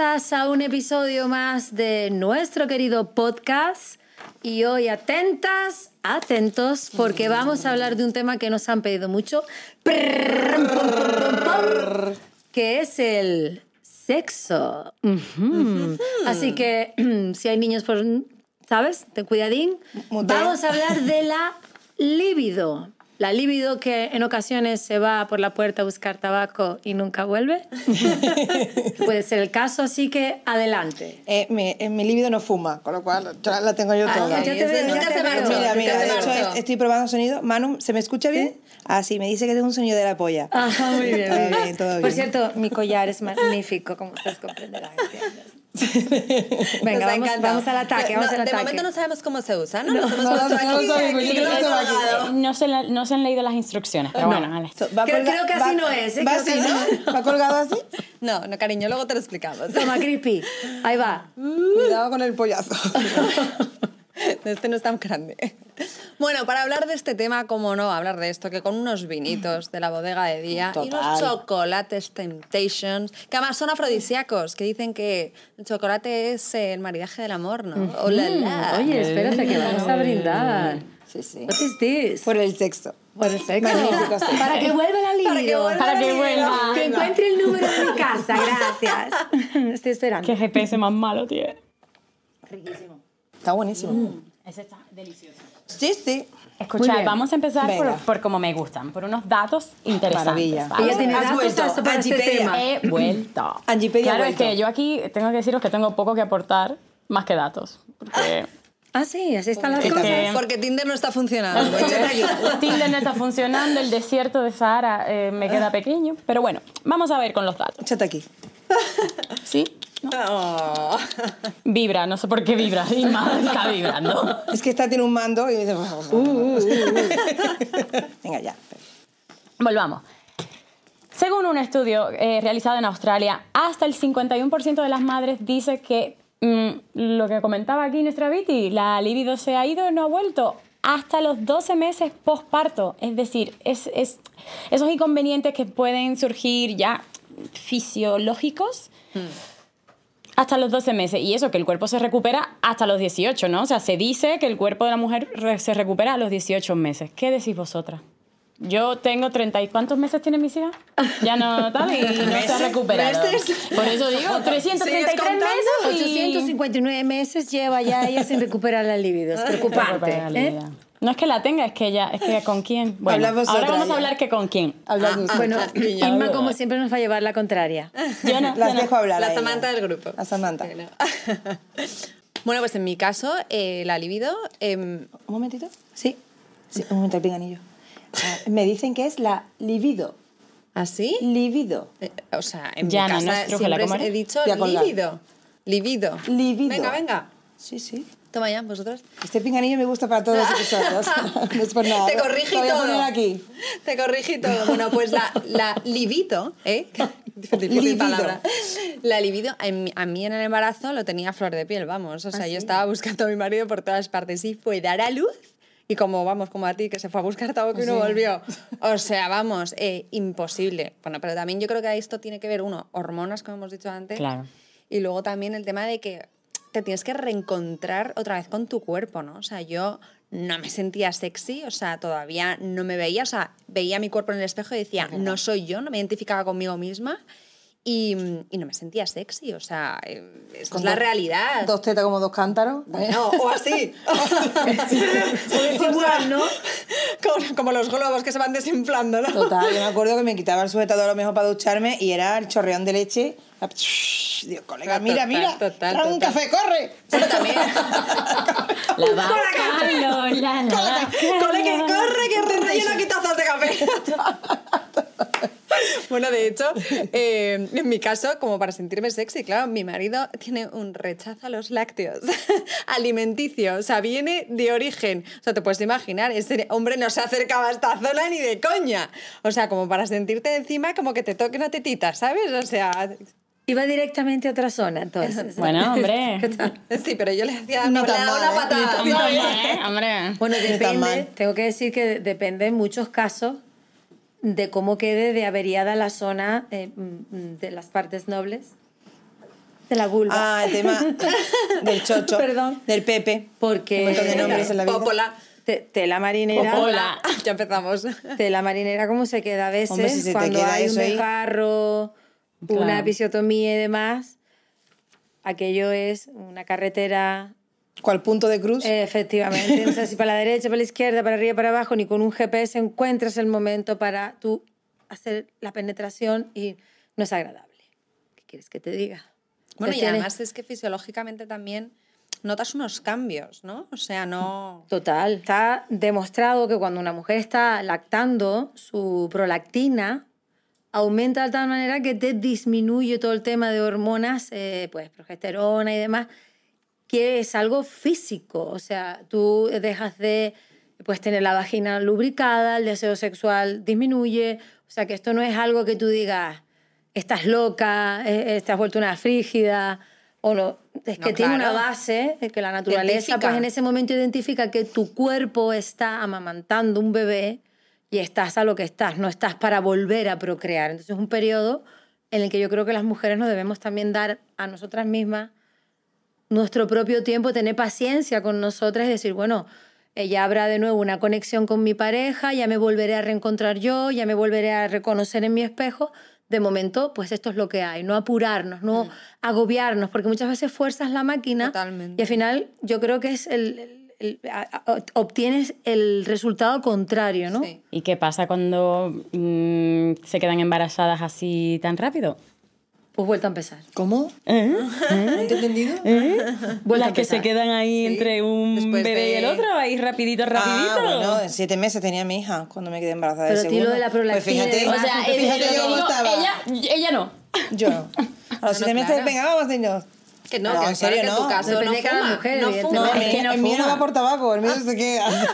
a un episodio más de nuestro querido podcast. Y hoy atentas, atentos, porque vamos a hablar de un tema que nos han pedido mucho, que es el sexo. Así que si hay niños, por, ¿sabes? Ten cuidadín. Vamos a hablar de la libido. La libido que en ocasiones se va por la puerta a buscar tabaco y nunca vuelve. Puede ser el caso, así que adelante. Eh, mi, eh, mi libido no fuma, con lo cual ya la tengo yo Ah, toda. ya te veo, nunca se veo. Mira, mira, de hecho estoy probando sonido. Manu, ¿se me escucha bien? Ah, sí, me dice que tengo un sonido de la polla. Ajá, muy bien. Todo bien. bien, todo Por bien. cierto, mi collar es magnífico, como ustedes comprenderán. Venga, vamos, vamos al ataque, No, vamos al de ataque. momento no sabemos cómo se usa, ¿no? No, Nos hemos puesto aquí, se, la- no se han leído las instrucciones, pero bueno, vale. Va Creo- colga- creo que así va- no es, ¿eh? ¿Va así, así no? ¿Va colgado así? No, no, cariño, luego te lo explicamos. Toma, creepy. Ahí va. Cuidado con el pollazo. Este no es tan grande. Bueno, para hablar de este tema, cómo no hablar de esto, que con unos vinitos de la bodega de día y unos Total. chocolates Temptations, que además son afrodisíacos, que dicen que el chocolate es el maridaje del amor, ¿no? Oh, la, la. Oye, espérate que vamos a brindar. Sí, sí. What is this? Por el sexo. Por el sexo. Magnífico sexo. Para que vuelva la libido. Para que vuelva. Que encuentre el número de mi casa, gracias. Estoy esperando. Qué GPS más malo tiene. riquísimo. Está buenísimo. Ese está delicioso. Sí, sí. Escucha, vamos a empezar por, por como me gustan, por unos datos interesantes. Maravilla. ¿vale? Ella tiene Has datos vuelto. para este Angipedia. tema. He vuelto. Angipedia claro, es vuelto. que yo aquí tengo que deciros que tengo poco que aportar más que datos. Porque Ah, sí, así están las Es cosas. que- Porque Tinder no está funcionando. Tinder no está funcionando, el desierto de Sahara eh, me queda pequeño. Pero bueno, vamos a ver con los datos. Échate aquí. ¿Sí? ¿No? Oh. Vibra, no sé por qué vibra. Y más está vibrando. Es que esta tiene un mando y dice... Uh, Venga, ya. Volvamos. Según un estudio eh, realizado en Australia, hasta el 51% de las madres dice que mm, lo que comentaba aquí nuestra Viti, la libido se ha ido y no ha vuelto hasta los 12 meses posparto. Es decir, es, es- esos inconvenientes que pueden surgir ya fisiológicos hasta los 12 meses. Y eso, que el cuerpo se recupera hasta los 18, ¿no? O sea, se dice que el cuerpo de la mujer re- se recupera a los 18 meses. ¿Qué decís vosotras? Yo tengo 30 y ¿cuántos meses tiene mis hijas? Ya no tal y no se ha recuperado. ¿Meses? Por eso digo, 333 contando? meses y... 859 meses lleva ya ella sin recuperar la libido. Es preocupante. ¿eh? No es que la tenga, es que ella, es que con quién. Bueno, ahora vamos ya. a hablar que con quién. Hablando Ah, Bueno, ah. Inma, como siempre, nos va a llevar la contraria. Yo no, Las yo no. dejo hablar. La a ella. Samantha del grupo. La Samantha. Bueno. Bueno, pues en mi caso, eh, la libido... em, ¿Un momentito? Sí. Sí, un momento, el pinganillo. Ah, me dicen que es la libido. ¿Así? Libido. Eh, o sea, en Ya, no, mi no casa siempre he dicho libido. Libido. Libido. Venga, venga. Sí, sí. Toma ya, vosotros. Este pinganillo me gusta para todos los episodios. no es por nada. Te corrigí Lo voy a todo. poner aquí. Te corrigí todo. Bueno, pues la, la libido, ¿eh? Difícil Libido. palabra. La libido, en a mí en el embarazo lo tenía a flor de piel, vamos. O sea, yo estaba buscando a mi marido por todas partes y fue dar a luz. Y como, vamos, como a ti, que se fue a buscar tabaco y no volvió. O sea, vamos, eh, imposible. Bueno, pero también yo creo que esto tiene que ver, uno, hormonas, como hemos dicho antes. Claro. Y luego también el tema de que te tienes que reencontrar otra vez con tu cuerpo, ¿no? O sea, yo no me sentía sexy, o sea, todavía no me veía, o sea, veía mi cuerpo en el espejo y decía, no soy yo, no me identificaba conmigo misma y, y no me sentía sexy, o sea, esa es Con la dos- realidad. Dos tetas como dos cántaros. No, o así. Es igual, ¿no? como, como los globos que se van desinflando, ¿no? Total, yo me acuerdo que me quitaba el sujetador a lo mejor para ducharme y era el chorreón de leche. La- Dios, colega, Total, mira, mira. total, trae un total. café, corre. Bueno, también. La vaca Lola, la vaca Cole, que Lola. corre, que te relleno aquí tazas de café. bueno, de hecho, eh, en mi caso, como para sentirme sexy, claro, mi marido tiene un rechazo a los lácteos alimenticio, o sea, viene de origen. O sea, te puedes imaginar, ese hombre no se acercaba a esta zona ni de coña. O sea, como para sentirte encima, como que te toque una tetita, ¿sabes? O sea, Iba directamente a otra zona, entonces. Bueno, hombre. Sí, pero yo le hacía una, tan mal, una ¿eh? patada. Ni tan. ¿eh? Hombre. Bueno, depende, mal. tengo que decir que depende en muchos casos de cómo quede de averiada la zona eh, mm, de las partes nobles. de la vulva. Ah, el tema del chocho. Perdón. Del Pepe. Porque Un montón de nombres en la vida. Popola. te- tela marinera. Popola. Ya empezamos. Tela marinera como se queda a veces Hombre, si se te cuando queda hay un desgarro, Claro. una episiotomía y demás. Aquello es una carretera ¿Cuál punto de cruz? Efectivamente, no sé si para la derecha, para la izquierda, para arriba, para abajo, ni con un GPS encuentras el momento para tú hacer la penetración y no es agradable. ¿Qué quieres que te diga? Bueno, y además es que fisiológicamente también notas unos cambios, ¿no? O sea, no... Total. Está demostrado que cuando una mujer está lactando, su prolactina aumenta de tal manera que te disminuye todo el tema de hormonas, eh, pues progesterona y demás, que es algo físico. O sea, tú dejas de pues, tener la vagina lubricada, el deseo sexual disminuye. O sea, que esto no es algo que tú digas, estás loca, eh, estás vuelto una frígida, o no. Es No, que tiene una claro. base, eh, que la naturaleza Científica. pues, en ese momento identifica que tu cuerpo está amamantando un bebé y estás a lo que estás, no estás para volver a procrear. Entonces es un periodo en el que yo creo que las mujeres nos debemos también dar a nosotras mismas nuestro propio tiempo, tener paciencia con nosotras y decir, bueno, eh, ya habrá de nuevo una conexión con mi pareja, ya me volveré a reencontrar yo, ya me volveré a reconocer en mi espejo. De momento, pues esto es lo que hay, no apurarnos, no agobiarnos, porque muchas veces fuerzas la máquina Totalmente. y al final yo creo que es el, el- el- a- a- obtienes el resultado contrario, ¿no? Sí. ¿Y qué pasa cuando mm, se quedan embarazadas así tan rápido? Pues vuelta a empezar. ¿Cómo? ¿Eh? ¿No he entendido? A Las que se quedan ahí Sí, entre un después bebé y el de- otro, ahí rapidito, rapidito. Ah, bueno, en siete meses tenía mi hija cuando me quedé embarazada Pero de ti lo de la prolactina Pues fíjate, o sea, Entonces, el- fíjate el- yo cómo estaba. ella, ella no. Yo. A los siete meses, claro. venga, vamos, niños. Que no, No, que en serio, que en no. tu caso Depende no de cada fuma, mujer, no fuma. No, es que no el mío no va por tabaco, el mío se queda.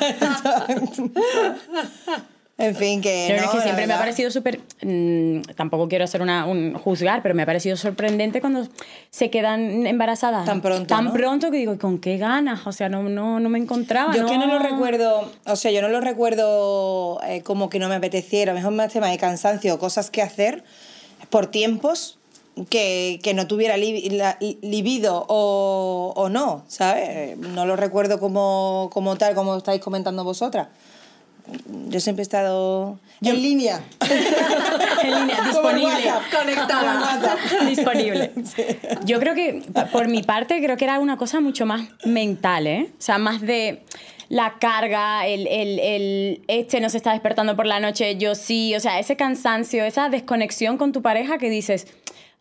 En fin, que Pero no, es que siempre me ha parecido súper. mm, tampoco quiero hacer una, un juzgar, pero me ha parecido sorprendente cuando se quedan embarazadas. Tan pronto, Tan ¿no? pronto que digo, ¿y con qué ganas? O sea, no, no, no me encontraba. Yo es que no lo recuerdo, o sea, yo no lo recuerdo eh, como que no me apeteciera, a lo mejor más tema de cansancio, cosas que hacer por tiempos que, que no tuviera li- la- libido o, o no, ¿sabes? No lo recuerdo como, como tal, como estáis comentando vosotras. Yo siempre he estado en línea. en línea, disponible. WhatsApp. Conectada. Disponible. Yo creo que, por mi parte, creo que era una cosa mucho más mental, ¿eh? O sea, más de la carga, el, el, el este no se está despertando por la noche, yo sí, o sea, ese cansancio, esa desconexión con tu pareja que dices,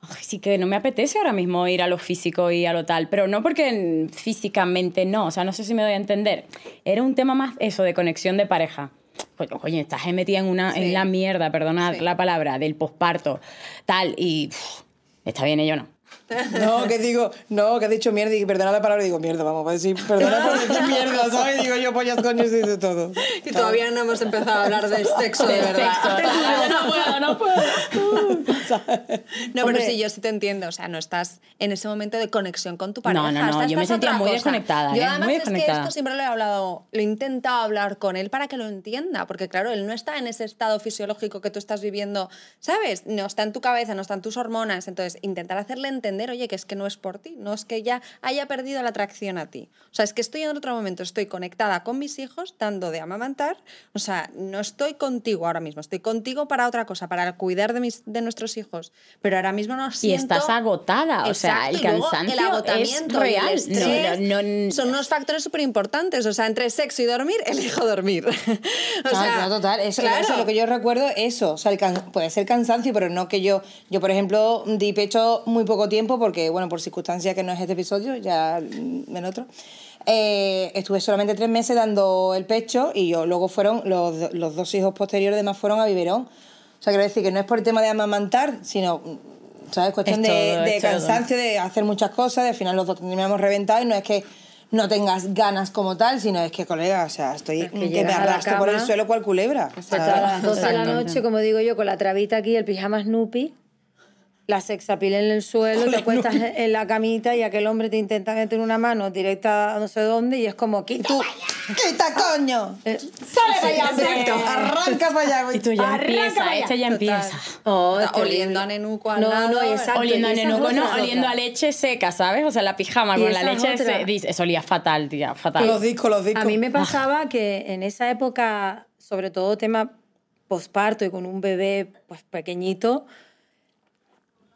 "Ay, sí que no me apetece ahora mismo ir a lo físico y a lo tal, pero no porque físicamente no, o sea, no sé si me doy a entender. Era un tema más eso de conexión de pareja. Pues, coño, estás metida en, una, Sí. en la mierda, perdonad Sí. la palabra, del posparto, tal, y está bien, yo no. No, que digo, no, que he dicho mierda y perdona la palabra y digo mierda, vamos a decir, perdona por decir mierda, ¿sabes? Digo yo pollas, coños y de todo. Y todavía no hemos empezado a hablar de sexo de De verdad. sexo. no puedo, no puedo. No, pero Hombre. sí, yo sí te entiendo. O sea, no estás en ese momento de conexión con tu pareja. No, no, no, estás- yo me sentía muy cosa. desconectada, Yo ¿eh? además Muy es que desconectada. esto siempre lo he hablado, lo he intentado hablar con él para que lo entienda. Porque claro, él no está en ese estado fisiológico que tú estás viviendo, ¿sabes? No está en tu cabeza, no están tus hormonas. Entonces, intentar hacerle entender, oye, que es que no es por ti, no es que ya haya perdido la atracción a ti. O sea, es que estoy en otro momento, estoy conectada con mis hijos, dando de amamantar. O sea, no estoy contigo ahora mismo, estoy contigo para otra cosa, para cuidar de, mis, de nuestros hijos. Pero ahora mismo no Y siento... estás agotada, o sea, Exacto, el y cansancio el agotamiento es y el real. estrés No, no, no- son unos factores súper importantes. O sea, entre sexo y dormir, elijo dormir. o sea, claro, total. Eso, claro. eso es lo que yo recuerdo, eso. O sea, el can- puede ser cansancio, pero no que yo. Yo, por ejemplo, di pecho muy poco tiempo, porque, bueno, por circunstancias que no es este episodio, ya en otro. eh, estuve solamente tres meses dando el pecho y yo luego fueron, los, los dos hijos posteriores además fueron a biberón. O sea, quiero decir que no es por el tema de amamantar, sino, ¿sabes? Cuestión Es de, todo, de es todo. cansancio, de hacer muchas cosas, de al final los dos terminamos reventados y no es que no tengas ganas como tal, sino es que, colega, o sea, estoy Es que que, me a arrastro por el suelo cual culebra. Hasta ¿sabes? las 12 de la noche, como digo yo, con la trabita aquí, el pijama Snoopy. La sexapil en el suelo, te acuestas en la camita y aquel hombre te intenta meter una mano directa a no sé dónde y es como, quita Tú, ¡quita, coño! Eh, ¡Sale para allá! Exacto. ¡Arranca para allá! Y tú ya Arranca empieza, este ya empieza. Oh, oliendo a nenuco al No, lado. no, exacto. Oliendo a nenuco, no, otra. oliendo a leche seca, ¿sabes? O sea, la pijama con la leche otra. se, dice- eso olía fatal, tía, fatal. Los discos, los discos. A mí me pasaba que en esa época, sobre todo tema posparto y con un bebé pues pequeñito,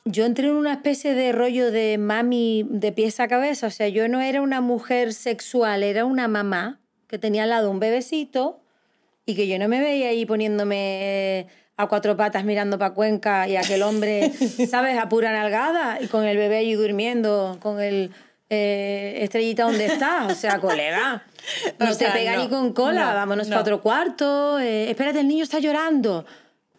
yo entré en una especie de rollo de mami de pies a cabeza. O sea, yo no era una mujer sexual, era una mamá que tenía al lado un bebecito y que yo no me veía ahí poniéndome a cuatro patas mirando para Cuenca y aquel hombre, ¿sabes?, a pura nalgada y con el bebé allí durmiendo, con el eh, estrellita donde está. O sea, colega, no O te sea, pega no, ni con cola, no, vámonos no. para otro cuarto. eh, espérate, el niño está llorando.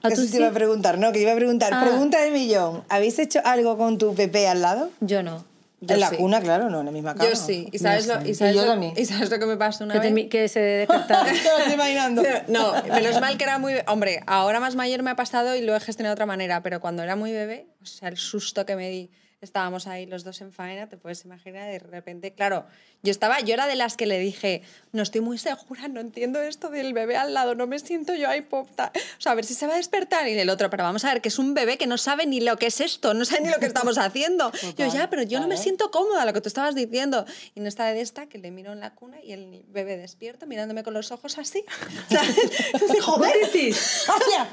¿A Eso tú te iba a sí? preguntar, ¿no? Que iba a preguntar. Ah. Pregunta del millón. ¿Habéis hecho algo con tu bebé al lado? Yo no. Yo en la sí. cuna, claro, no en la misma cama. Yo sí. ¿Y sabes, No lo, y sabes yo lo-. ¿Y sabes lo que me pasó una Que, te vez? mi- que se despertaba. Te estoy imaginando. No, menos mal que era muy... Hombre, ahora más mayor me ha pasado y lo he gestionado de otra manera, pero cuando era muy bebé, o sea, el susto que me di, estábamos ahí los dos en faena, te puedes imaginar, de repente, claro, yo estaba, yo era de las que le dije, no estoy muy segura, no entiendo esto del bebé al lado, no me siento yo ahí, popta. O sea, a ver si se va a despertar. Y el otro, pero vamos a ver, que es un bebé que no sabe ni lo que es esto, no sabe ni lo que estamos haciendo. yo, ya, pero yo no me siento cómoda, lo que tú estabas diciendo. Y no está de esta, que le miro en la cuna y el bebé despierto mirándome con los ojos así. ¿sabes? Y digo, joder, ¡Hostia!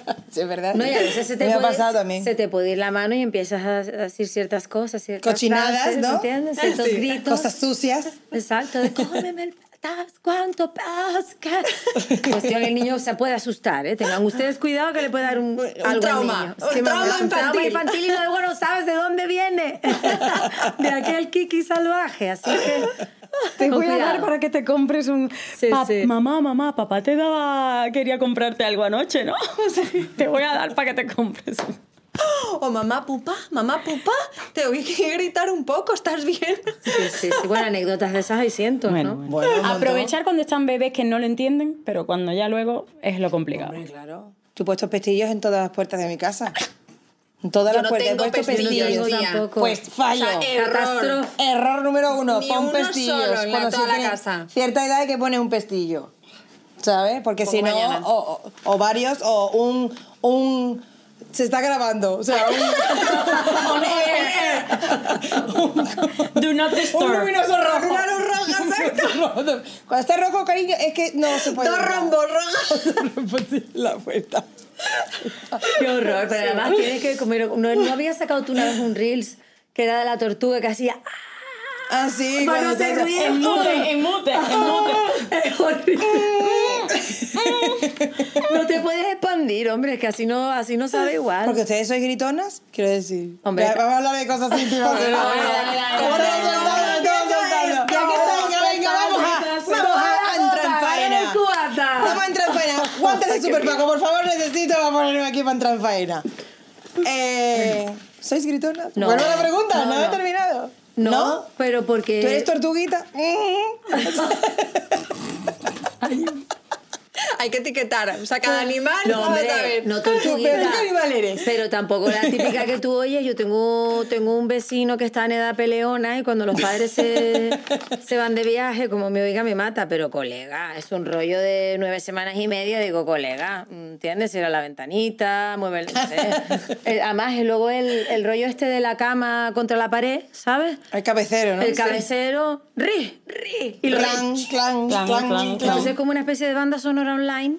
Sí, es verdad. No, y a veces se te, me puede, ha pasado a mí. se te puede ir la mano y empiezas a, decir ciertas cosas, ciertas Cochinadas, frases, ¿no? ¿Entiendes? Ciertos Sí. gritos. Cosas sucias. Exacto, de cómeme el patas, cuánto pasca. Cuestión, el niño se puede asustar, ¿eh? Tengan ustedes cuidado que le puede dar un, algo al trauma, niño. un trauma un trauma infantil. y luego no sabes de dónde viene. De aquel kiki salvaje, así que... Te voy a dar para que te compres un... Sí, Pa- sí. Mamá, mamá, papá te daba... Quería comprarte algo anoche, ¿no? te voy a dar para que te compres un... O mamá pupa, mamá pupa, te oí que gritar un poco, ¿estás bien? Sí, sí, sí. Bueno, anécdotas de esas hay cientos, Bueno, ¿no? bueno. Aprovechar cuando están bebés que no lo entienden, pero cuando ya luego es lo complicado. Hombre, claro. Yo he puesto pestillos en todas las puertas de mi casa. En todas Yo las no puertas he tengo puesto pestillos, pestillos. tía. tampoco. Pues fallo. O sea, error. Error número uno, Ni pon uno pestillos. solo en Cuando toda se la casa. Cierta edad hay que poner un pestillo. ¿Sabes? Porque Pongo si no, o, o- o varios, o un, un. Se está grabando. O sea, un. Do not un disturb. luminoso rojo. Una luz roja, exacto. Cuando está rojo, cariño, es que no se puede. Dos rombos rojos. La puerta. Qué horror, pero además tienes que comer. No, no había sacado tú una vez un Reels que era de la tortuga que hacía. Ah, sí. Para cuando no hacer te- ruido. En mute, en mute, en mute. Es horrible. No te puedes expandir, hombre, es que así no, así no sabe igual. Porque ustedes sois gritonas, quiero decir. Hombre, Ya, vamos a hablar de cosas íntimas. Dale, dale, dale, ¿Cómo te venga, vamos a, vamos entrar en faena. Vamos a entrar en faena. Guantes de Super Paco, por favor, necesito para ponerme aquí para entrar en faena. Eh, ¿Sois gritonas? No. Vuelvo a la pregunta, no, No, he terminado. No, pero porque. ¿Tú eres tortuguita? Hay que etiquetar, o sea, cada animal, No, a hombre, ver. no tortuguita. ¿Pero qué animal eres? Pero tampoco la típica que tú oyes. Yo tengo, tengo un vecino que está en edad peleona y cuando los padres se, se van de viaje, como me oiga, me mata. Pero, colega, es un rollo de nueve semanas y media. Digo, colega, ¿entiendes? Cierra la ventanita, mueve el... no sé. Eh, Además, y luego el, el rollo este de la cama contra la pared, ¿sabes? El cabecero, ¿no? El cabecero, ri, ri. Y lo Clan, clan, Clan, clan, clan, clan. entonces es como una especie de banda sonora online,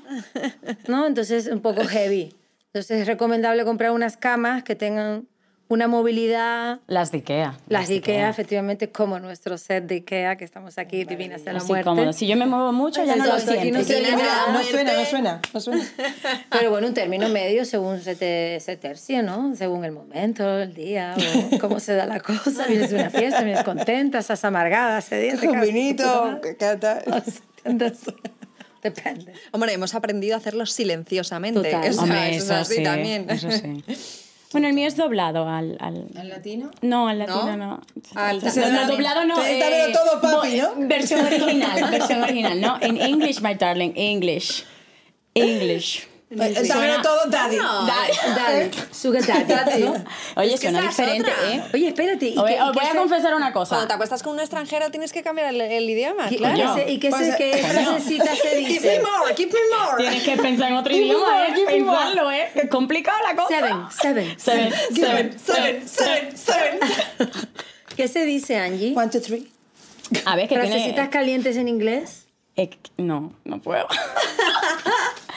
¿no? Entonces un poco heavy. Entonces es recomendable comprar unas camas que tengan una movilidad. Las de Ikea. Las de Ikea, efectivamente, como nuestro set de Ikea, que estamos aquí divinas de la Así muerte. cómodo. Si yo me muevo mucho, ya no lo no siento. oye nada. No suena, no suena, no suena. Pero bueno, un término medio según se, te, se tercie, ¿no? Según el momento, el día, o cómo se da la cosa. Vienes de una fiesta, vienes contenta, estás amargada, sedienta. Con casi, puta vinito, madre. Depende. Hombre, hemos aprendido a hacerlo silenciosamente. Total. O sea, Hombre, eso es así sí, también. eso sí. Bueno, el mío es doblado al... al... ¿En latino? No, al latino no. Al no, doblado no. Entonces, dámelo todo, papi, ¿no? Versión original, versión original, ¿no? En English, my darling, English. English. Eh, Sábelo todo daddy. No. Daddy, sugar daddy, ¿no? Oye, Es que suena diferente, otra. ¿eh? Oye, espérate. ¿y Os qué- os qué voy a confesar una Cuando te cosa. acuestas con un extranjero tienes que cambiar el, el idioma, ¿Y, claro. y qué qué, Pues, se- qué coño. frasecita se Keep me dice? more, keep me more. Tienes que pensar en otro Keep me idioma, more, ¿eh? keep me more. Pensarlo, ¿eh? Es complicado la cosa. Seven, seven. Seven, seven, Seven, seven, seven. ¿Qué se dice, Angie? One, two, three. A ver, que ¿Frasecitas tiene... calientes en inglés? Eh, no, no puedo.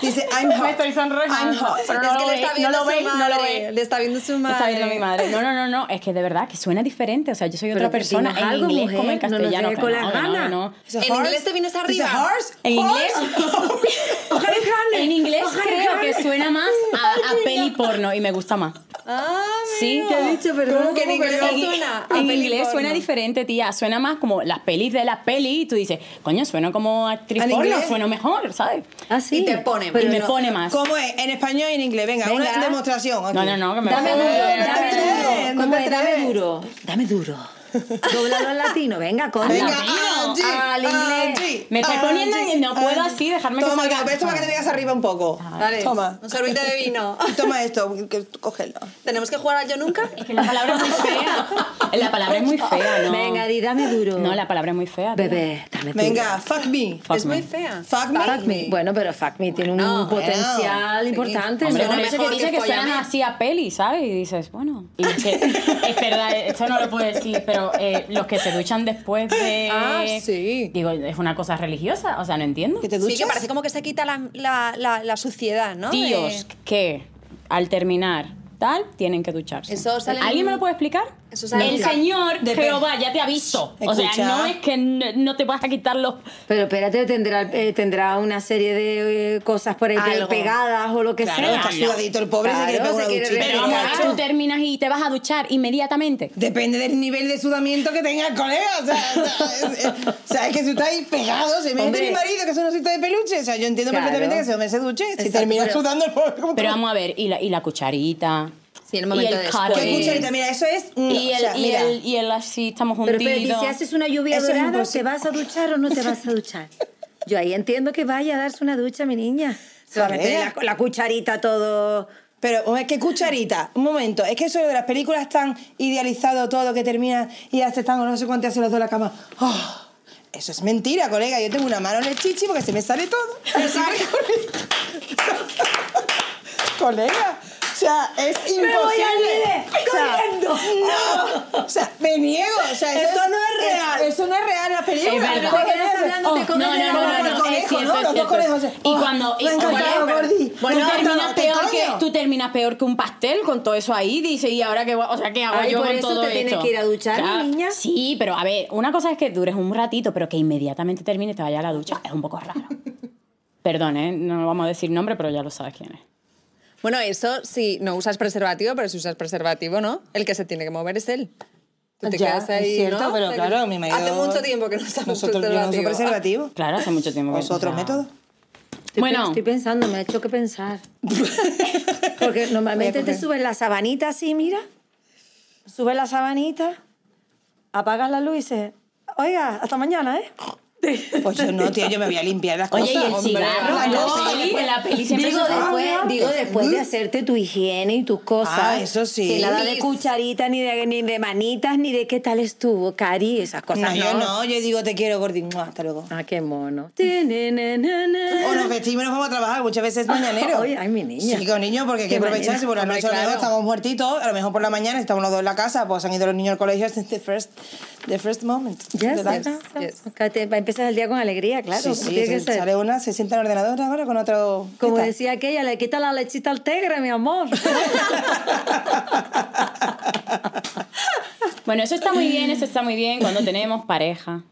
Dice, I'm hot. Me estoy sonrojando. I'm hot. Pero es no que lo le está no viendo lo su veis, no lo madre. veis. Le está viendo su madre. Está viendo mi madre. No, no, no, no. Es que de verdad que suena diferente. O sea, yo soy otra que persona en algo, inglés mujer, como en no castellano. que con no, que no, ganas. que no. En inglés te vienes arriba. horse? En inglés, en inglés Ojalá creo que suena más a, a peli porno y me gusta más. Ah, Sí, ¿Qué has dicho, perdón? ¿Cómo que en inglés En- suena? En inglés suena diferente, tía. Suena más como las pelis de las pelis y tú dices, coño, suena como actriz ¿En porno, inglés? suena mejor, ¿sabes? Ah, sí. Y te pone Pero y me no- pone más. ¿Cómo es? En español y en inglés. Venga, Venga. una demostración. No, no, no, que me Dame duro, dame duro. Dame duro. Dame duro. Doblado al latino. Venga, coño. Venga, latino. Angie, Al inglés. Angie, Me estoy poniendo y no puedo Angie. así, dejarme que Toma, salga. Toma, esto para que te vengas arriba un poco. Dale, Toma. un sorbito de vino. Toma esto, que, cógelo. ¿Tenemos que jugar al yo nunca? Es que la palabra es muy fea. La palabra es muy fea, ¿no? Venga, di, dame duro. No, la palabra es muy fea. Bebé, dame duro. Venga, fuck me. Fuck es me. muy fea. Fuck me. Fuck me. Bueno, pero fuck me tiene un No, potencial bueno, importante. Hombre, ¿no? por Suena eso que mejor dice que que suenan así a peli, ¿sabes? Y dices, bueno. Y es, que, es verdad, esto no lo puedo decir, pero eh, los que se duchan después de. Ah, sí. Digo, es una cosa religiosa, o sea, no entiendo. ¿Que te Sí, que parece como que se quita la, la, la, la suciedad, ¿no? Tíos De- que al terminar tal tienen que ducharse. Eso sale en- ¿Alguien me lo puede explicar? Eso sale El en- Señor Dep- Jehová ya te ha visto. O sea, no es que no, no te vas a quitar los. Pero espérate, tendrá, eh, tendrá una serie de eh, cosas por ahí Algo. pegadas o lo que Claro, sea. Está sudadito el pobre, se quiere pegar se una duchita. Pero claro. tú terminas y te vas a duchar inmediatamente. Depende del nivel de sudamiento que tenga el colega. O sea, o sea, es, es- o sea, es que si estáis pegados, se me Hombre. mi marido que es un osito de peluche. O sea, yo entiendo Claro. perfectamente que ese hombre se duche. Si Exacto, termina pero- sudando el pobre. como Pero vamos a ver, y la, y la cucharita. Sí, en el momento y el después. ¿Qué cucharita? Mira, eso es. mm, Y o el, sea, y, mira. el, y el así, estamos Pero juntitos. espérate, ¿y si haces una lluvia Eso es dorada. ¿te vas a duchar o no te vas a duchar? Yo ahí entiendo que vaya a darse una ducha, mi niña. Se va a meter la, la cucharita todo... Pero, hombre, ¿qué cucharita? Un momento, es que eso de las películas tan idealizado todo que termina y ya se están o no sé cuánto hacen los dos en la cama. Oh, eso es mentira, colega. Yo tengo una mano en el chichi porque se me sale todo. Que- colega, o sea, es imposible. voy al líder, O sea, corriendo. No, o sea, me niego. O sea, eso, Esto no es real. Eso no es real en las películas. Es verdad. Los ¿Por qué no Oh, No, no, no, la no, es cierto, ¿no? es Los cierto. dos conejos. Y Oh, cuando... y- me. Bueno, Me terminas peor ¿qué que tú terminas peor que un pastel con todo eso ahí, dice, y ahora qué, o sea, ¿qué hago Ay, yo con eso todo te tienes esto? que ir a duchar, mi niña. Sí, pero a ver, una cosa es que dures un ratito, pero que inmediatamente termines y te vayas a la ducha, es un poco raro. Perdón, ¿eh? no vamos a decir nombre, pero ya lo sabes quién es. Bueno, eso sí, no usas preservativo, pero si usas preservativo, ¿no? El que se tiene que mover es él. Tú te Ya, quedas ahí, es cierto, ¿no? pero claro, mi marido... Hace mucho tiempo que no usamos Nosotros, yo no uso preservativo. preservativo. Claro, hace mucho tiempo que... ¿Os otros o sea, métodos? Estoy, Bueno. estoy pensando, me ha hecho que pensar. Porque normalmente te subes la sabanita así, mira. Subes la sabanita, apagas la luz y dices, oiga, hasta mañana, ¿eh? Pues yo no, tío, yo me voy a limpiar las cosas. Oye, y el hombre. cigarro, La cosa. peli, en la peli siempre Digo, se después, digo, después de hacerte tu higiene y tus cosas. Ah, eso sí. Que nada de cucharita, ni de, ni de manitas, ni de qué tal estuvo, Cari, esas No, cosas. yo no, yo digo te quiero, Gordi. Hasta luego. Ah, qué mono. O nos vestimos y nos vamos a trabajar, muchas veces es mañanero. Oye, ay, mi niña. Sí, con niños, porque hay que Qué aprovechar. Si por la noche a claro. estamos muertitos, a lo mejor por la mañana estamos los dos en la casa, pues han ido los niños al colegio, es the first, the first moment. Ya de life. yes. Empiezas el día con alegría, claro. Sí, sí, se- ser. sale una, se sienta en el ordenador ahora con otro... Como decía aquella, le quita la lechita al tigre, mi amor. Bueno, eso está muy bien, eso está muy bien cuando tenemos pareja.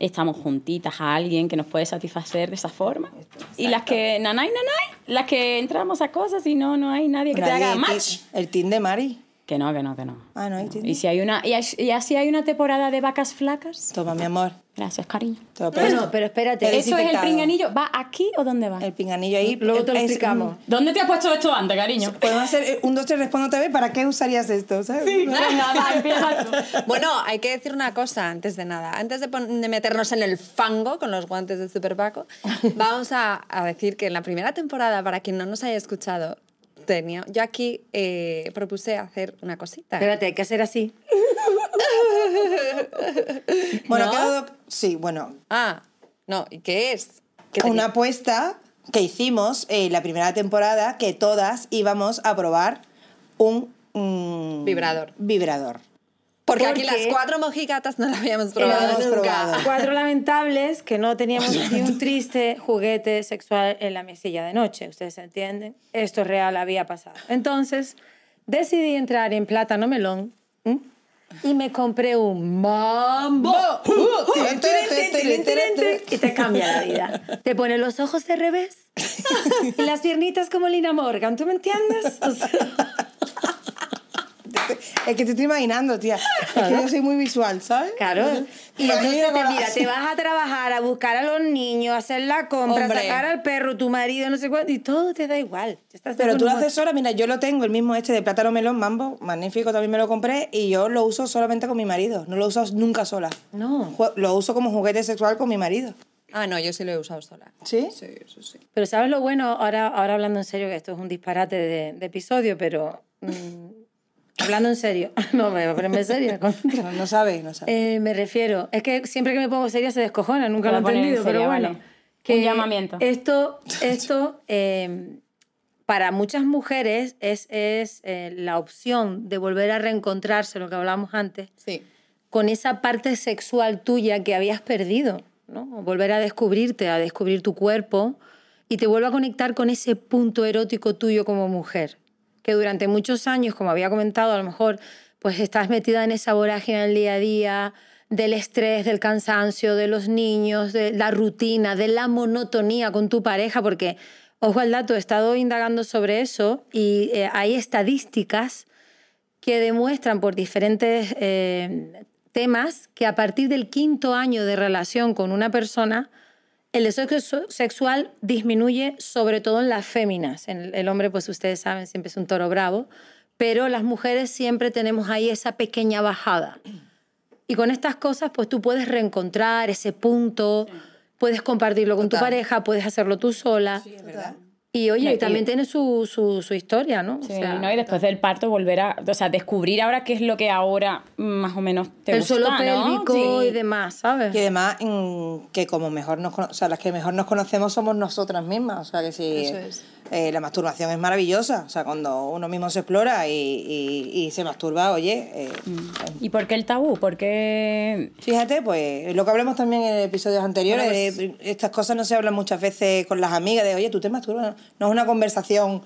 Estamos juntitas a alguien que nos puede satisfacer de esa forma. Y las que, nanay, nanay, las que entramos a cosas y no, no hay nadie que te haga match. El team de Mari. Que no, que no, que no. Ah, no. ¿Y si hay una, y, hay- y así hay una temporada de vacas flacas? Toma, mi amor. Gracias, cariño. Te lo presto. Bueno, pero espérate. ¿Eso es el pinganillo? ¿Va aquí o dónde va? El pinganillo ahí. Luego te lo es- explicamos. ¿Dónde te has puesto esto antes, cariño? Podemos hacer eh, un, dos, tres, respondo otra vez. ¿Para qué usarías esto? ¿sabes? Venga, va, empieza tú. Bueno, hay que decir una cosa antes de nada. Antes de, meternos en el fango con los guantes de Super Paco, vamos a, a decir que en la primera temporada, para quien no nos haya escuchado, tenía, yo aquí eh, propuse hacer una cosita. Espérate, hay que hacer así. Bueno, ¿No? quedado. Sí, bueno. Ah, no, ¿y qué es? Una apuesta que hicimos en la primera temporada que todas íbamos a probar un. mm, Vibrador. Vibrador. Porque, Porque- aquí las cuatro mojigatas no la habíamos probado nunca. probado. Cuatro lamentables que no teníamos ni un triste juguete sexual en la mesilla de noche. Ustedes entienden. Esto real había pasado. Entonces, decidí entrar en plátano melón ¿m? y me compré un mambo. Y te cambia la vida. Te pone los ojos de revés y las piernitas como Lina Morgan. ¿Tú me entiendes? O sea, Es que te estoy imaginando, tía. Es que yo soy muy visual, ¿sabes? Claro. Y entonces te, mira, te vas a trabajar, a buscar a los niños, a hacer la compra, Hombre. sacar al perro, tu marido, no sé cuánto, y todo te da igual. Estás Pero tú lo haces sola, mira, yo lo tengo, el mismo este de plátano melón, mambo, magnífico, también me lo compré y yo lo uso solamente con mi marido, no lo uso nunca sola. No. Lo uso como juguete sexual con mi marido. Ah, no, yo sí lo he usado sola. ¿Sí? Sí, eso sí. Pero ¿sabes lo bueno? Ahora, ahora hablando en serio, que esto es un disparate de, de episodio, pero mm, hablando en serio, no me voy a ponerme seria. No, no sabe, no sabe. Eh, me refiero, es que siempre que me pongo seria se descojona, nunca Te lo he entendido, seria, pero bueno. vale. Un llamamiento. Esto, esto eh, para muchas mujeres es, es eh, la opción de volver a reencontrarse, lo que hablábamos antes, Sí. con esa parte sexual tuya que habías perdido, ¿no? Volver a descubrirte, a descubrir tu cuerpo y te vuelve a conectar con ese punto erótico tuyo como mujer, que durante muchos años, como había comentado, a lo mejor pues estás metida en esa vorágine del día a día, del estrés, del cansancio, de los niños, de la rutina, de la monotonía con tu pareja, porque, ojo al dato, he estado indagando sobre eso y eh, hay estadísticas que demuestran por diferentes eh, temas que a partir del quinto año de relación con una persona, el deseo sexu- sexual disminuye sobre todo en las féminas. En el, hombre, pues ustedes saben, siempre es un toro bravo, pero las mujeres siempre tenemos ahí esa pequeña bajada. Y con estas cosas, pues tú puedes reencontrar ese punto, puedes compartirlo con tu pareja, puedes hacerlo tú sola. ¿verdad? Y oye, No, y y- también tiene su, su, su historia, ¿no? O Sí, sea, ¿no? Y después del parto volver a, o sea, descubrir ahora qué es lo que ahora más o menos te el gusta, suelo ¿no? pélvico Sí. y demás, ¿sabes? Y además, que como mejor nos cono- o sea, las que mejor nos conocemos somos nosotras mismas. O sea, que si Eso es. Eh, la masturbación es maravillosa. O sea, cuando uno mismo se explora y, y- y se masturba, oye. eh, ¿Y por qué el tabú? ¿Por qué...? Fíjate, pues lo que hablamos también en episodios anteriores, Bueno, pues- de estas cosas no se hablan muchas veces con las amigas, de oye, tú te masturbas. No es una conversación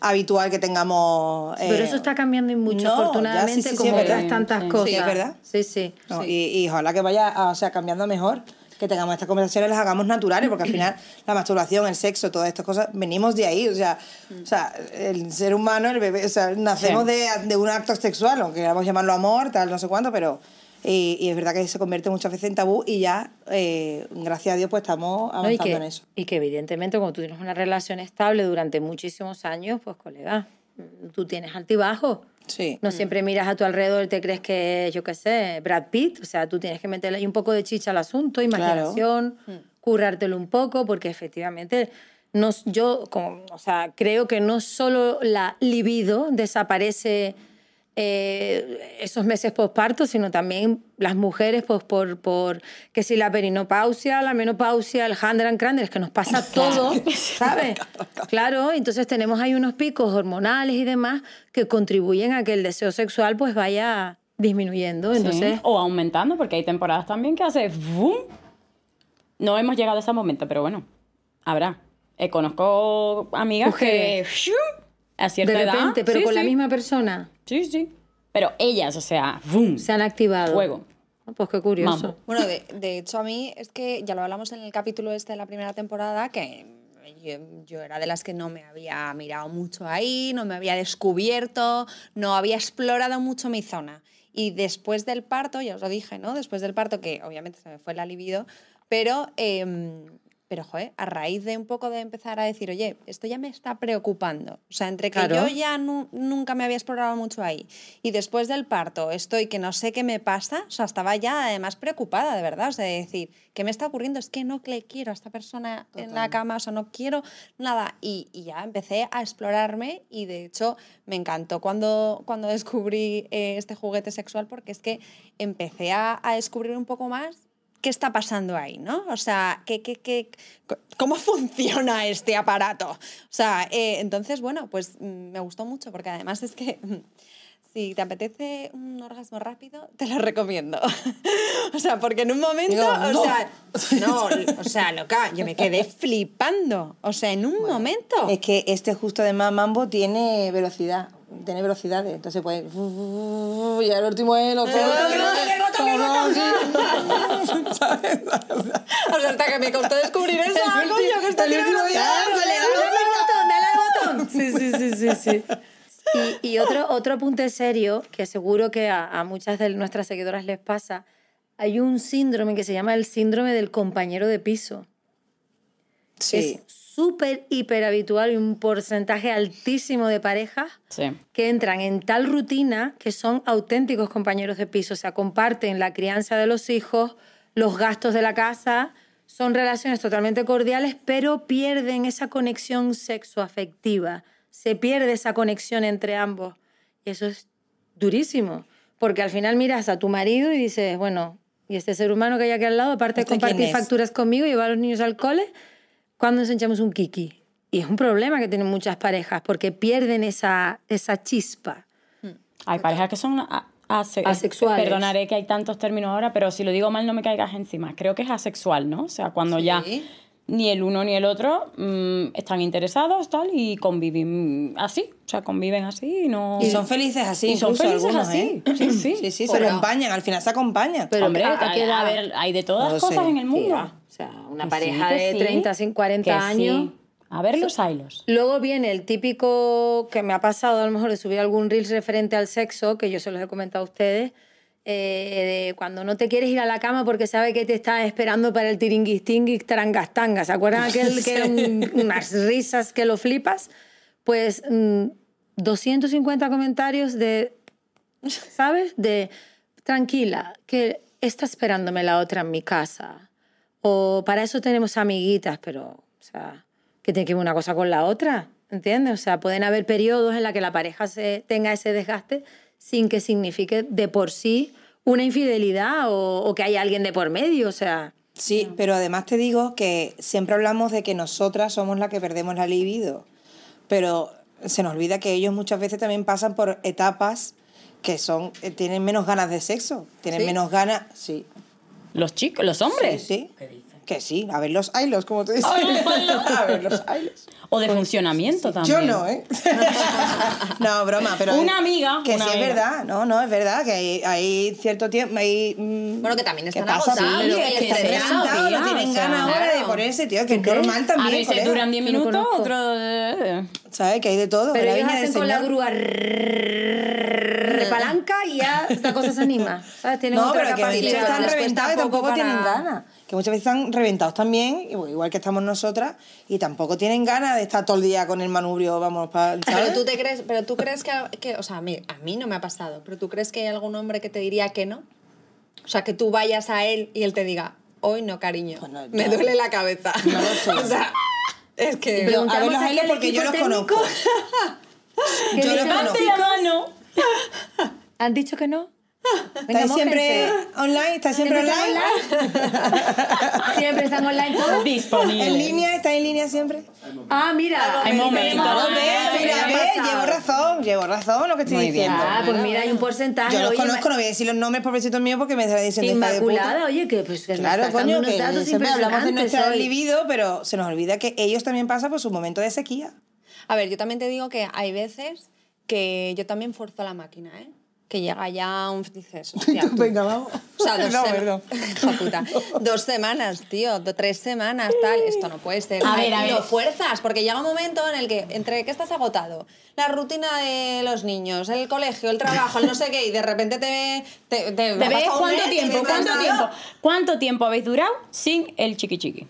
habitual que tengamos. Pero eh, eso está cambiando y mucho, no, ya afortunadamente, sí, sí, sí, como verdad. otras tantas Sí, cosas. sí, es verdad. Sí, sí. ¿no? Y, y ojalá que vaya o sea, cambiando mejor, que tengamos estas conversaciones, las hagamos naturales, porque al final la masturbación, el sexo, todas estas cosas, venimos de ahí. O sea, o sea el ser humano, el bebé, o sea, nacemos Sí. de, de un acto sexual, aunque queramos llamarlo amor, tal, no sé cuánto, pero. Y, y es verdad que se convierte muchas veces en tabú y ya, eh, gracias a Dios, pues estamos No, avanzando y, que, en eso. y que evidentemente cuando tú tienes una relación estable durante muchísimos años, pues colega, tú tienes altibajo. Sí. No siempre miras a tu alrededor y te crees que, yo qué sé, Brad Pitt. O sea, tú tienes que meterle ahí un poco de chicha al asunto, imaginación, currártelo un poco, porque efectivamente no, yo como, o sea, creo que no solo la libido desaparece eh, esos meses posparto, sino también las mujeres, pues por, por que si la perinopausia, la menopausia, el Handran Crander, es que nos pasa todo, ¿sabes? Claro, entonces tenemos ahí unos picos hormonales y demás que contribuyen a que el deseo sexual pues vaya disminuyendo. Entonces, Sí, O aumentando, porque hay temporadas también que hace... ¡vum! No hemos llegado a ese momento, pero bueno, habrá. Eh, conozco amigas que... A cierta de edad... repente, pero sí, con la misma persona, Sí, sí. Pero ellas, o sea... ¡vum! se han activado. Fuego. Ah, Pues qué curioso. Mambo. Bueno, de, de hecho a mí es que ya lo hablamos en el capítulo este de la primera temporada, que yo, yo era de las que no me había mirado mucho ahí, no me había descubierto, no había explorado mucho mi zona. Y después del parto, ya os lo dije, ¿no? Después del parto, que obviamente se me fue la libido, pero, em, pero joder, a raíz de un poco de empezar a decir, oye, esto ya me está preocupando. O sea, entre que Claro. yo ya nu- nunca me había explorado mucho ahí y después del parto estoy que no sé qué me pasa, o sea, estaba ya además preocupada, de verdad, o sea, de decir, ¿qué me está ocurriendo? Es que no le quiero a esta persona en la cama, o sea, no quiero nada. Y, y ya empecé a explorarme y de hecho me encantó cuando, cuando descubrí eh, este juguete sexual porque es que empecé a, a descubrir un poco más qué está pasando ahí, ¿no? O sea, ¿qué, qué, qué, ¿cómo funciona este aparato? O sea, eh, entonces, bueno, pues mm, me gustó mucho porque además es que mm, si te apetece un orgasmo rápido, te lo recomiendo. o sea, porque en un momento, Digo, o no. sea, no, o sea, loca, yo me quedé flipando. O sea, en un momento. Es que este justo además Mambo tiene velocidad, tiene velocidades, entonces pues y al último es lo O sea, hasta que me costó descubrir eso, ah, coño, que está El último día, dale al botón, dale al botón. Sí, sí, sí, sí, sí. Y, y otro, otro apunte serio, que seguro que a, a muchas de nuestras seguidoras les pasa, hay un síndrome que se llama el síndrome del compañero de piso. Sí. Es súper, hiper habitual y un porcentaje altísimo de parejas Sí. que entran en tal rutina que son auténticos compañeros de piso, o sea, comparten la crianza de los hijos, los gastos de la casa, son relaciones totalmente cordiales, pero pierden esa conexión sexoafectiva, se pierde esa conexión entre ambos. Y eso es durísimo, porque al final miras a tu marido y dices, bueno, y este ser humano que hay aquí al lado, aparte de ¿Este compartir facturas conmigo y llevar a los niños al cole, ¿cuándo nos echamos un kiki? Y es un problema que tienen muchas parejas, porque pierden esa, esa chispa. Hay parejas que son a- ase- Asexuales. Perdonaré que hay tantos términos ahora, pero si lo digo mal no me caigas encima. Creo que es asexual, ¿no? O sea, cuando ya ni el uno ni el otro mm, están interesados tal y conviven así. O sea, conviven así y no... Y son felices así, Y son incluso felices algunos, así. ¿eh? Sí, sí. Sí, sí, se Pero- acompañan, al final se acompañan. Pero Hombre, ¿a- a a, qué edad? a ver, hay de todas No lo cosas sé. en el mundo. Tía, O sea, una Que pareja sí, de sí. 30, 50, 40 Que años. A ver los hilos. Luego viene el típico que me ha pasado a lo mejor de subir algún reel referente al sexo, que yo se los he comentado a ustedes, eh, de cuando no te quieres ir a la cama porque sabe que te está esperando para el tiringuis tinguis trangas tangas. ¿Se acuerdan aquel que eran unas risas que lo flipas? Pues mm, 250 comentarios de, ¿sabes? De tranquila, que está esperándome la otra en mi casa. O para eso tenemos amiguitas, pero, o sea, que tiene que ver una cosa con la otra, ¿entiendes? O sea, pueden haber periodos en la que la pareja se, tenga ese desgaste sin que signifique de por sí una infidelidad o, o que haya alguien de por medio, o sea... Sí, pero además te digo que siempre hablamos de que nosotras somos las que perdemos la libido, pero se nos olvida que ellos muchas veces también pasan por etapas que son eh, tienen menos ganas de sexo, tienen ¿Sí? menos ganas, sí, Los chicos, los sí, hombres. sí, que sí, a ver los ailos, como tú dices, a ver los ailos. O de funcionamiento también. Yo no, ¿eh? no, broma, pero... Una amiga, Que una sí amiga. es verdad, no, no, es verdad, que hay, hay cierto tiempo... Hay, mm, Bueno, que también están pasa? agotados, Sí, que que están reventados, no tienen o sea, ganas ahora de claro. ponerse, tío, que es normal A también, veces colega. duran 10 Yo no minutos, otros... eh, ¿Sabes? Que hay de todo. Pero ellos hacen con la grúa repalanca y ya la cosa se anima, ¿sabes? Tienen No, otra pero que a veces están reventados y poco tampoco tienen ganas. Que muchas veces están reventados también, igual que estamos nosotras, y tampoco tienen ganas de estar todo el día con el manubrio, vamos, para... Pero tú te crees, pero tú crees que, que- o sea, a mí, a mí no me ha pasado, pero tú crees que hay algún hombre que te diría que no? O sea, que tú vayas a él y él te diga, hoy no, cariño, Pues no, me duele la cabeza. No lo sé. o sea, es que... Pero- a ver Preguntamos los aquí ailes al porque yo los técnico. conozco. ¿Qué Yo los conozco. ¿Han dicho que no? Venga, ¿Estáis siempre online? ¿Estáis siempre ¿Siempre online? están Siempre están online todos. Disponible. ¿En línea? ¿Estáis en línea siempre? Ah, mira. Hay momentos. Ah, mira, ve, llevo razón, llevo razón lo que estoy diciendo. Ah, pues mira, hay un porcentaje. Yo los oye, conozco, no voy a decir los nombres pobrecitos míos porque me estará diciendo puta. Inmaculada, oye, que pues que Claro, coño, unos que datos siempre hablamos de hoy. libido, pero se nos olvida que ellos también pasan por su momento de sequía. A ver, yo también te digo que hay veces que yo también forzo la máquina, ¿eh? Que llega ya un... Dices, hostia, tú- Venga, vamos. O sea, dos, No, sema- perdón. Hija puta. dos semanas, tío, do- tres semanas, tal. Esto no puede ser. A ver, a ver. fuerzas, porque llega un momento en el que, entre que estás agotado, la rutina de los niños, el colegio, el trabajo, el no sé qué, y de repente te, te, te, ¿Te ha ves cuánto mes tiempo? ¿Cuánto tiempo? ¿Cuánto tiempo habéis durado sin el chiqui chiqui?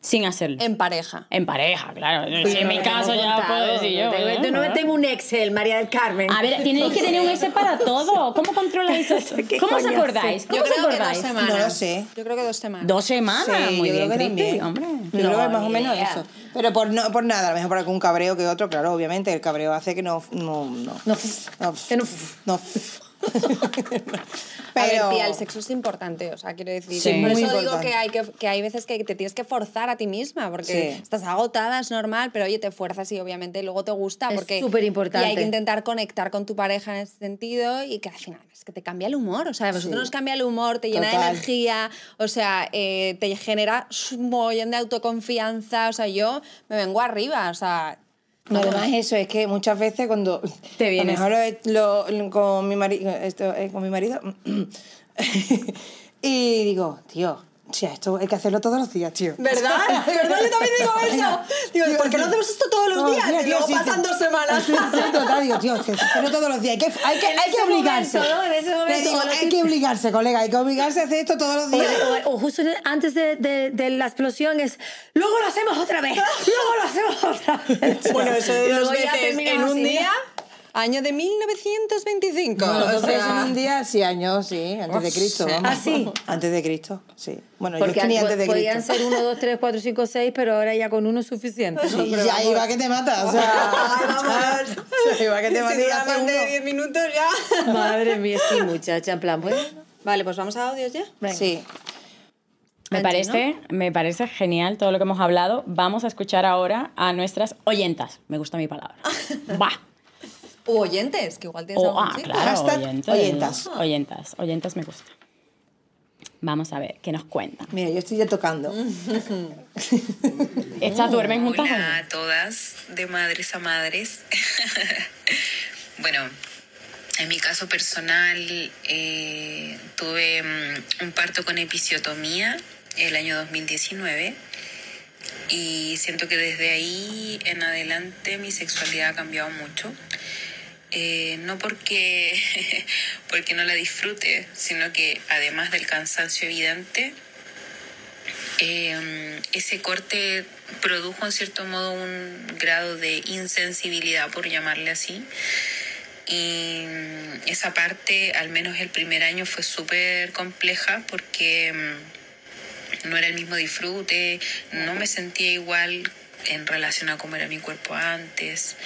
Sin hacerlo. En pareja. En pareja, claro. Si en mi caso ya puedo decir yo. ¿eh? Yo no tengo un Excel, María del Carmen. A ver, tenéis que tener un Excel para todo. ¿Cómo controláis eso? ¿Qué ¿Cómo os acordáis? ¿Cómo Yo os creo que dos acordáis? semanas. No lo sé. Yo creo que dos semanas. Dos semanas. Sí, Muy yo bien, creo que hombre. Yo creo que No, más o menos idea. eso. Pero por, no, por nada, a lo mejor por algún cabreo que otro, claro, obviamente. El cabreo hace que no. No, no. No, no, que no- no. A ver, Pero- tía, el sexo es importante, o sea, quiero decir. Sí. Por eso digo importante. que hay, que, que hay veces que te tienes que forzar a ti misma, porque Sí. estás agotada, es normal, pero oye, te fuerzas y obviamente luego te gusta. Es porque superimportante. Y hay que intentar conectar con tu pareja en ese sentido y que al final es que te cambia el humor, o sea, a vosotros nos cambia el humor, te llena de energía, o sea, eh, te genera un mogollón de autoconfianza, o sea, yo me vengo arriba, o sea... No, además eso es que muchas veces cuando Te vienes. a lo mejor lo- lo- con mi marido esto eh, con mi marido y digo tío o sea, esto hay que hacerlo todos los días tío ¿Verdad? ¿Verdad? Yo también digo eso. Digo, ¿por qué no hacemos esto todos los días? tío, sí, pasan sí. dos semanas. Sí, total, digo, tío, que hacerlo todos los días. Hay que, hay que, hay que obligarse. momento, ¿no? En ese momento, digo, hay que obligarse, colega, hay que obligarse a hacer esto todos los O, días. o- o justo antes de, de- de la explosión es, luego lo hacemos otra vez, luego lo hacemos otra vez. Bueno, eso de dos veces en un día, año de 1925. Bueno, o sea, en un día, sí, años, sí, antes de Cristo, vamos. ¿Ah, sí? Antes de Cristo, sí. Bueno, Porque yo es que ni antes de podían Cristo. ser 1, 2, 3, 4, 5, 6, pero ahora ya con uno es suficiente. ¿no? Y ya iba que te mata, o sea, sea, iba que te mata si más de uno. 10 minutos ya. Madre mía, sí, muchacha, en plan, pues... Vale, pues vamos a audios ya. venga. Sí. Me parece, me parece genial todo lo que hemos hablado. Vamos a escuchar ahora a nuestras oyentas. Me gusta mi palabra. Va. U oyentes, que igual tienes O, algún ah, chico. claro, Hashtag oyentes. oyentas. Oyentas, oyentas me gusta. Vamos a ver, ¿qué nos cuentan? Mira, yo estoy ya tocando. ¿Estas duermen juntas? o? Hola a todas, de madres a madres. bueno, en mi caso personal eh, tuve mm, un parto con episiotomía el año 2019 y siento que desde ahí en adelante mi sexualidad ha cambiado mucho. Eh, no porque, porque no la disfrute, sino que además del cansancio evidente, eh, ese corte produjo en cierto modo un grado de insensibilidad, por llamarle así. Y esa parte, al menos el primer año, fue súper compleja porque mm, no era el mismo disfrute, no me sentía igual en relación a cómo era mi cuerpo antes.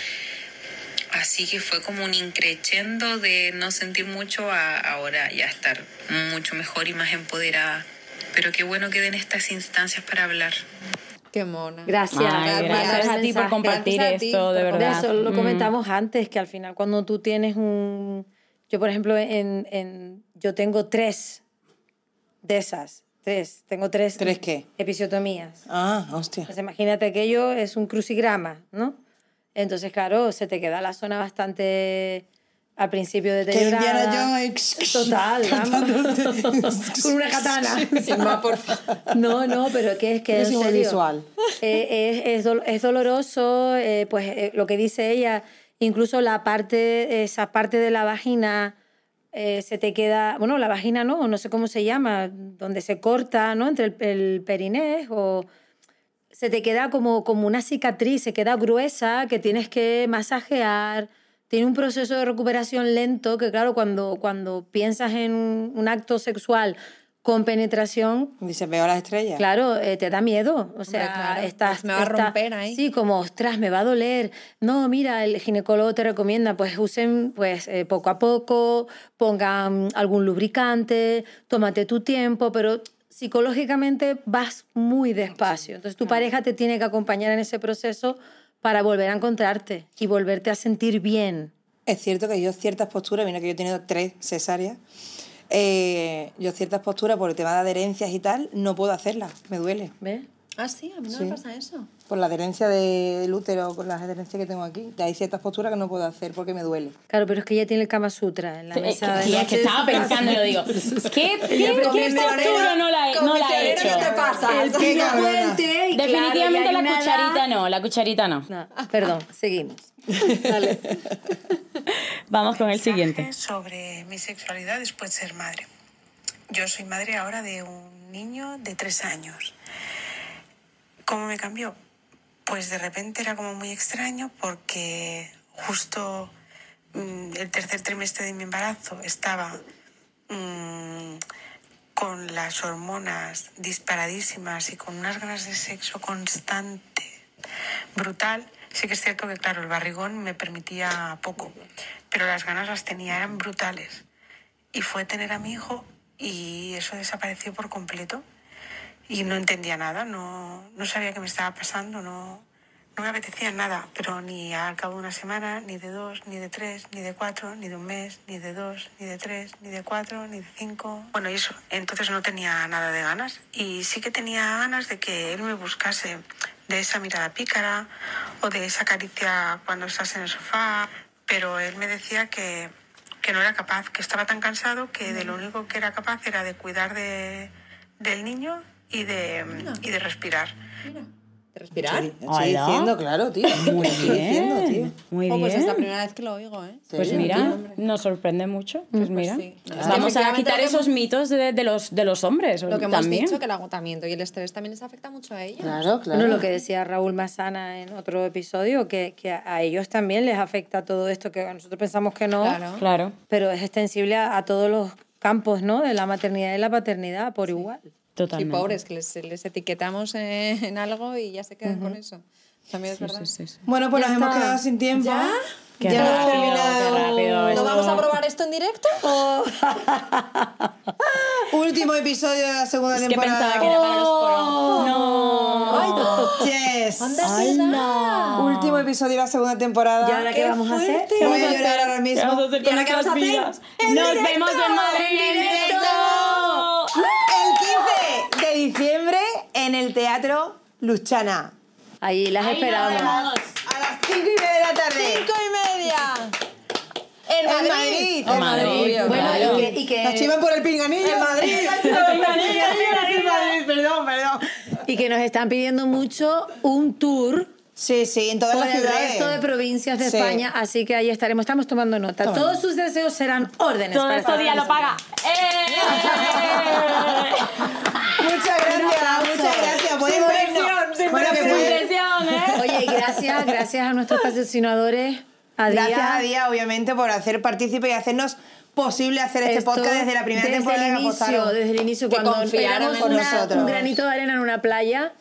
Así que fue como un increchendo de no sentir mucho a ahora ya estar mucho mejor y más empoderada. Pero qué bueno que den estas instancias para hablar. Qué mona. Gracias. Ay, gracias a ti por compartir Gracias esto, de verdad. eso lo Mm. comentamos antes, que al final cuando tú tienes un... Yo, por ejemplo, en, en- yo tengo tres de esas. Tres. Tengo tres. ¿Tres qué? Episiotomías. Ah, hostia. Pues imagínate aquello es un crucigrama, ¿no? Entonces, claro, se te queda la zona bastante al principio deteriorada. Indiana. Total. Con una katana. Sin más, por favor. No, no, pero que es que Es serio, visual. eh, es, es dol- es doloroso, eh, pues eh, lo que dice ella, incluso la parte, esa parte de la vagina eh, se te queda, bueno, la vagina no, no sé cómo se llama, donde se corta, ¿no? Entre el, el perinés o se te queda como, como una cicatriz, se queda gruesa, que tienes que masajear. Tiene un proceso de recuperación lento que, claro, cuando, cuando piensas en un acto sexual con penetración, Dice, veo las estrellas. Claro, eh, te da miedo. O sea, claro, estás. pues me va a romper ahí. Sí, como, ostras, me va a doler. No, mira, el ginecólogo te recomienda, pues usen pues, eh, poco a poco, pongan algún lubricante, tómate tu tiempo, pero psicológicamente vas muy despacio. Entonces tu pareja te tiene que acompañar en ese proceso para volver a encontrarte y volverte a sentir bien. Es cierto que yo ciertas posturas, mira que yo he tenido tres cesáreas, eh, yo ciertas posturas por el tema de adherencias y tal, no puedo hacerlas, me duele. ¿Ves? Ah, sí, a mí no Sí. me pasa eso. Por la adherencia de- del útero, con las adherencias que tengo aquí. Hay ciertas posturas que no puedo hacer porque me duele. Claro, pero es que ella tiene el Kama Sutra en la Sí, mesa es de que, es noche que de estaba pensando y lo digo. ¿Qué, qué, qué postura no la he, no la hecho? no te pasa. El Qué puente claro, Definitivamente la cucharita edad- no, la cucharita no. No, perdón, seguimos. Vamos con el siguiente. Sobre mi sexualidad después de ser madre. Yo soy madre ahora de un niño de tres años. ¿Cómo me cambió? Pues de repente era como muy extraño porque justo mm, el tercer trimestre de mi embarazo estaba mm, con las hormonas disparadísimas y con unas ganas de sexo constante, brutal. Sí que es cierto que, claro, el barrigón me permitía poco, pero las ganas las tenía, eran brutales. Y fue tener a mi hijo y eso desapareció por completo y no entendía nada, no, no sabía qué me estaba pasando, no, no me apetecía nada, pero ni al cabo de una semana, ni de dos, ni de tres, ni de cuatro, ni de un mes, ni de dos, ni de tres, ni de cuatro, ni de cinco. Bueno, y eso, entonces no tenía nada de ganas. Y sí que tenía ganas de que él me buscase de esa mirada pícara o de esa caricia cuando estás en el sofá, pero él me decía que, que no era capaz, que estaba tan cansado que de lo único que era capaz era de cuidar de, del niño y de, y de respirar. ¿Respirar? Estoy Hola. diciendo, claro, tío. Muy Estoy diciendo, tío. bien. Muy Oh, pues es la bien. primera vez que lo oigo, ¿eh? Pues mira, nos sorprende mucho. Pues mira, sí. Es que vamos a quitar esos mitos de, de los, de los hombres Lo que hemos también. dicho, que el agotamiento y el estrés también les afecta mucho a ellos. Claro, claro. Bueno, lo que decía Raúl Mazana en otro episodio, que, que a ellos también les afecta todo esto, que nosotros pensamos que no, Claro. Claro, pero es extensible a, a todos los campos, ¿no? De la maternidad y la paternidad por igual. Sí, totalmente. pobres, que les, les etiquetamos en, en algo y ya se quedan con eso. También es Sí, verdad. sí, sí, sí. Bueno, pues Ya nos hemos está. quedado sin tiempo. ¿Ya? Qué Ya hemos rápido, terminado. qué rápido ¿No esto. vamos a probar esto en directo? Último episodio de la segunda Es que temporada. pensaba que era para los poros. No. Yes. ¡Hala! Último episodio de la segunda temporada. ¿Y ahora qué vamos a hacer? ¿Qué Voy vamos a llorar hacer? ahora ¿Qué mismo. vamos a hacer ¿Y con ahora qué vamos a hacer? vidas? ¡En ¡Nos directo! vemos en Madrid en directo! El 15 de diciembre en el Teatro Luchana. Ahí las Ahí nos esperamos. vemos. A las 5 y media de la tarde. ¡Cinco y media! En Madrid. Madrid. En Madrid, Bueno, claro. y que, y que- Las chivas por el pinganillo. En Madrid. Perdón, perdón. y que nos están pidiendo mucho un tour Sí, sí, en todas por las el ciudades. resto de provincias de Sí. España, así que ahí estaremos, estamos tomando nota. Toma Todos sus deseos serán órdenes. Todo para esto esta día lo paga. ¡Eh! Muchas gracias, muchas gracias. Pueden vernos. sin Bueno, que ¡Qué pueden- impresión, eh! Oye, y gracias, gracias a nuestros patrocinadores. A Día, Gracias a Día, obviamente, por hacer partícipe y hacernos posible hacer este Esto podcast desde la primera desde temporada el que inicio, apostaron. desde el inicio Que cuando confiaron pegamos en una- nosotros. un granito de arena en una playa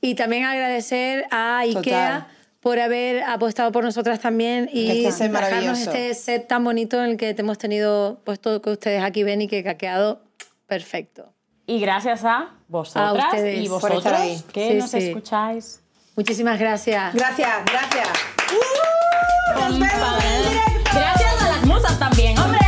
y también agradecer a Total. Ikea por haber apostado por nosotras también y Este set dejarnos este set tan bonito en el que te hemos tenido pues todo que ustedes aquí ven y que ha quedado perfecto. Y gracias a vosotras A ustedes y vosotros que Sí, nos sí. escucháis. Muchísimas gracias. Gracias, gracias. Gracias a las musas también, hombre.